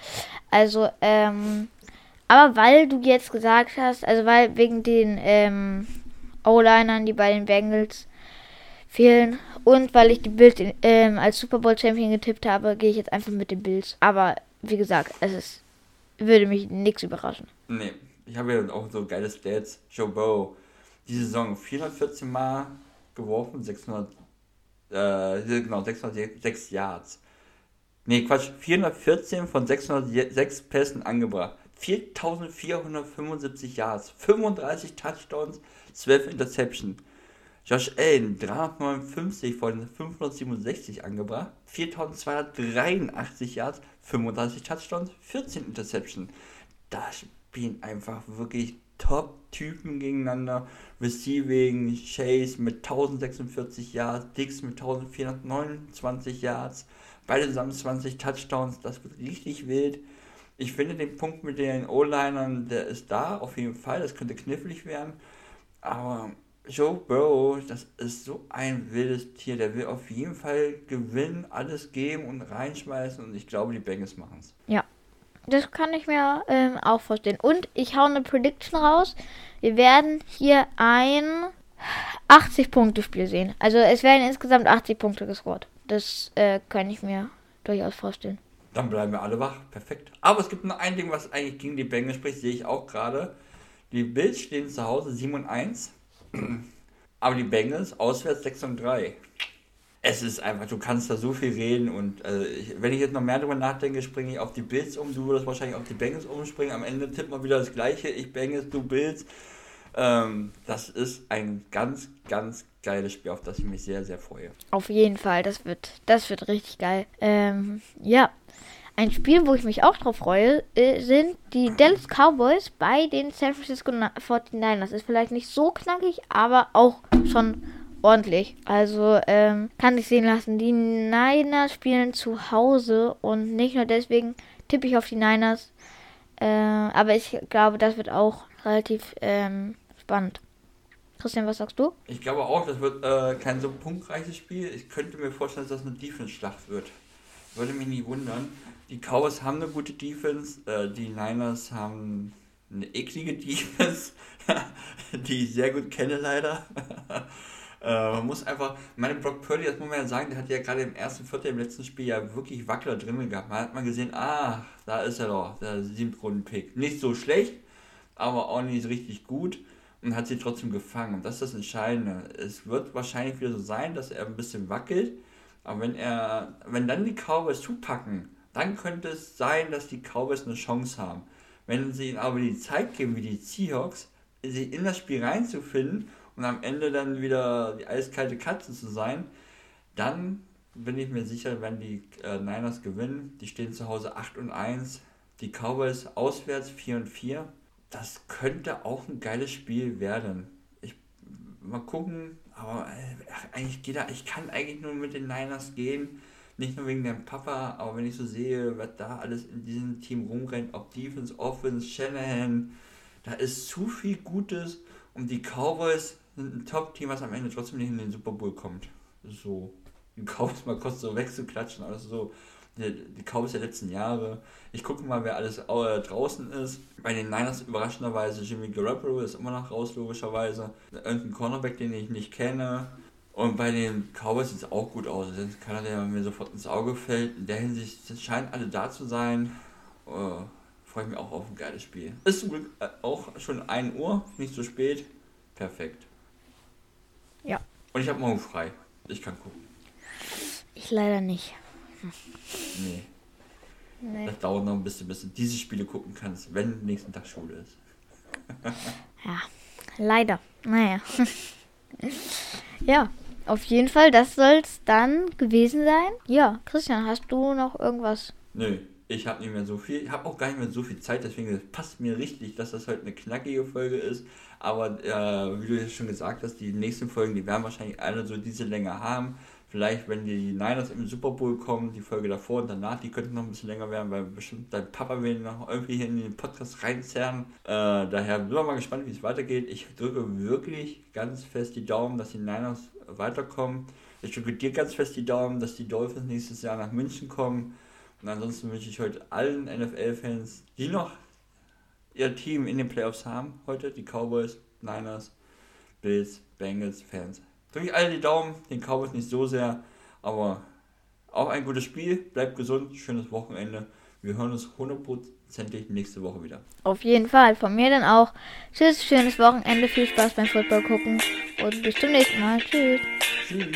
Also, ähm, aber weil du jetzt gesagt hast, also weil wegen den ähm, O-Linern, die bei den Bengals fehlen und weil ich die Bills ähm, als Super Bowl Champion getippt habe, gehe ich jetzt einfach mit den Bills. Aber wie gesagt, es ist, würde mich nichts überraschen. Nee, ich habe ja auch so geile Stats. Joe Bow die Saison 414 Mal geworfen, 600, äh, genau, 606 Yards. Nee, Quatsch, 414 von 606 Pässen angebracht. 4475 Yards, 35 Touchdowns, 12 Interceptions. Josh Allen 359 von 567 angebracht, 4283 Yards, 35 Touchdowns, 14 Interceptions. Das spielen einfach wirklich Top-Typen gegeneinander. Receiving, Chase mit 1046 Yards, Dix mit 1429 Yards, beide zusammen 20 Touchdowns, das wird richtig wild. Ich finde den Punkt mit den O-Linern, der ist da auf jeden Fall, das könnte knifflig werden, aber Joe Burrow, das ist so ein wildes Tier, der will auf jeden Fall gewinnen, alles geben und reinschmeißen. Und ich glaube, die Bengals machen es. Ja, das kann ich mir ähm, auch vorstellen. Und ich hau eine Prediction raus. Wir werden hier ein 80-Punkte-Spiel sehen. Also es werden insgesamt 80 Punkte gescored. Das äh, kann ich mir durchaus vorstellen. Dann bleiben wir alle wach. Perfekt. Aber es gibt nur ein Ding, was eigentlich gegen die Bengals spricht, sehe ich auch gerade. Die Bills stehen zu Hause 7 und 1. Aber die Bengals auswärts 6 und 3 es ist einfach, du kannst da so viel reden und äh, ich, wenn ich jetzt noch mehr darüber nachdenke, springe ich auf die Bills um, du würdest wahrscheinlich auf die Bengals umspringen, am Ende tippt man wieder das gleiche, ich Bengals, du Bills. Ähm, das ist ein ganz, ganz geiles Spiel, auf das ich mich sehr, sehr freue. Auf jeden Fall, das wird, das wird richtig geil. Ähm, ja, ein Spiel, wo ich mich auch drauf freue, äh, sind die Dallas Cowboys bei den San Francisco 49ers. Das ist vielleicht nicht so knackig, aber auch schon ordentlich. Also ähm, kann ich sehen lassen. Die Niners spielen zu Hause und nicht nur deswegen tippe ich auf die Niners. Äh, aber ich glaube, das wird auch relativ ähm, spannend. Christian, was sagst du? Ich glaube auch, das wird äh, kein so punktreiches Spiel. Ich könnte mir vorstellen, dass das eine Defense-Schlacht wird. Würde mich nie wundern. Die Cowboys haben eine gute Defense, äh, die Niners haben eine eklige Defense, die ich sehr gut kenne leider. Äh, man muss einfach, meine Brock Purdy, das muss man ja sagen, der hat ja gerade im ersten Viertel im letzten Spiel ja wirklich Wackler drin gehabt. Man hat mal gesehen, ah, da ist er doch, der Siebtrunden-Pick. Nicht so schlecht, aber auch nicht richtig gut und hat sie trotzdem gefangen. Und das ist das Entscheidende. Es wird wahrscheinlich wieder so sein, dass er ein bisschen wackelt, aber wenn er, wenn dann die Cowboys zupacken, dann könnte es sein, dass die Cowboys eine Chance haben. Wenn sie ihnen aber die Zeit geben, wie die Seahawks, sich in das Spiel reinzufinden und am Ende dann wieder die eiskalte Katze zu sein, dann bin ich mir sicher, wenn die äh, Niners gewinnen. Die stehen zu Hause 8 und 1, die Cowboys auswärts 4 und 4. Das könnte auch ein geiles Spiel werden. Ich mal gucken, aber äh, eigentlich geht da, ich kann eigentlich nur mit den Niners gehen. Nicht nur wegen dem Papa, aber wenn ich so sehe, was da alles in diesem Team rumrennt, ob Defense, Offense, Shanahan, da ist zu viel Gutes und die Cowboys ein Top-Team, was am Ende trotzdem nicht in den Super Bowl kommt. So, die Cowboys mal kurz so wegzuklatschen, alles so. Die, die Cowboys der letzten Jahre. Ich gucke mal, wer alles äh, draußen ist. Bei den Niners überraschenderweise Jimmy Garoppolo ist immer noch raus, logischerweise. Irgendein Cornerback, den ich nicht kenne. Und bei den Cowboys sieht es auch gut aus. Das ist keiner, der mir sofort ins Auge fällt. In der Hinsicht scheinen alle da zu sein. Uh, Freue ich mich auch auf ein geiles Spiel. Ist zum Glück äh, auch schon 1 Uhr, nicht so spät. Perfekt. Und ich habe morgen frei. Ich kann gucken. Ich leider nicht. Nee. nee. Das dauert noch ein bisschen, bis du diese Spiele gucken kannst, wenn nächsten Tag Schule ist. ja, leider. Naja. ja, auf jeden Fall, das soll es dann gewesen sein. Ja, Christian, hast du noch irgendwas? Nö, ich habe nicht mehr so viel. Ich habe auch gar nicht mehr so viel Zeit, deswegen passt mir richtig, dass das heute eine knackige Folge ist. Aber äh, wie du jetzt schon gesagt hast, die nächsten Folgen, die werden wahrscheinlich alle so diese Länge haben. Vielleicht, wenn die Niners im Super Bowl kommen, die Folge davor und danach, die könnten noch ein bisschen länger werden, weil bestimmt dein Papa will noch irgendwie hier in den Podcast reinzerren. Äh, daher bin ich mal gespannt, wie es weitergeht. Ich drücke wirklich ganz fest die Daumen, dass die Niners weiterkommen. Ich drücke dir ganz fest die Daumen, dass die Dolphins nächstes Jahr nach München kommen. Und ansonsten wünsche ich heute allen NFL-Fans, die noch ihr Team in den Playoffs haben heute, die Cowboys, Niners, Bills, Bengals, Fans. Drücke ich alle die Daumen, den Cowboys nicht so sehr, aber auch ein gutes Spiel. Bleibt gesund, schönes Wochenende. Wir hören uns hundertprozentig nächste Woche wieder. Auf jeden Fall. Von mir dann auch. Tschüss, schönes Wochenende. Viel Spaß beim Football gucken. Und bis zum nächsten Mal. Tschüss. Tschüss.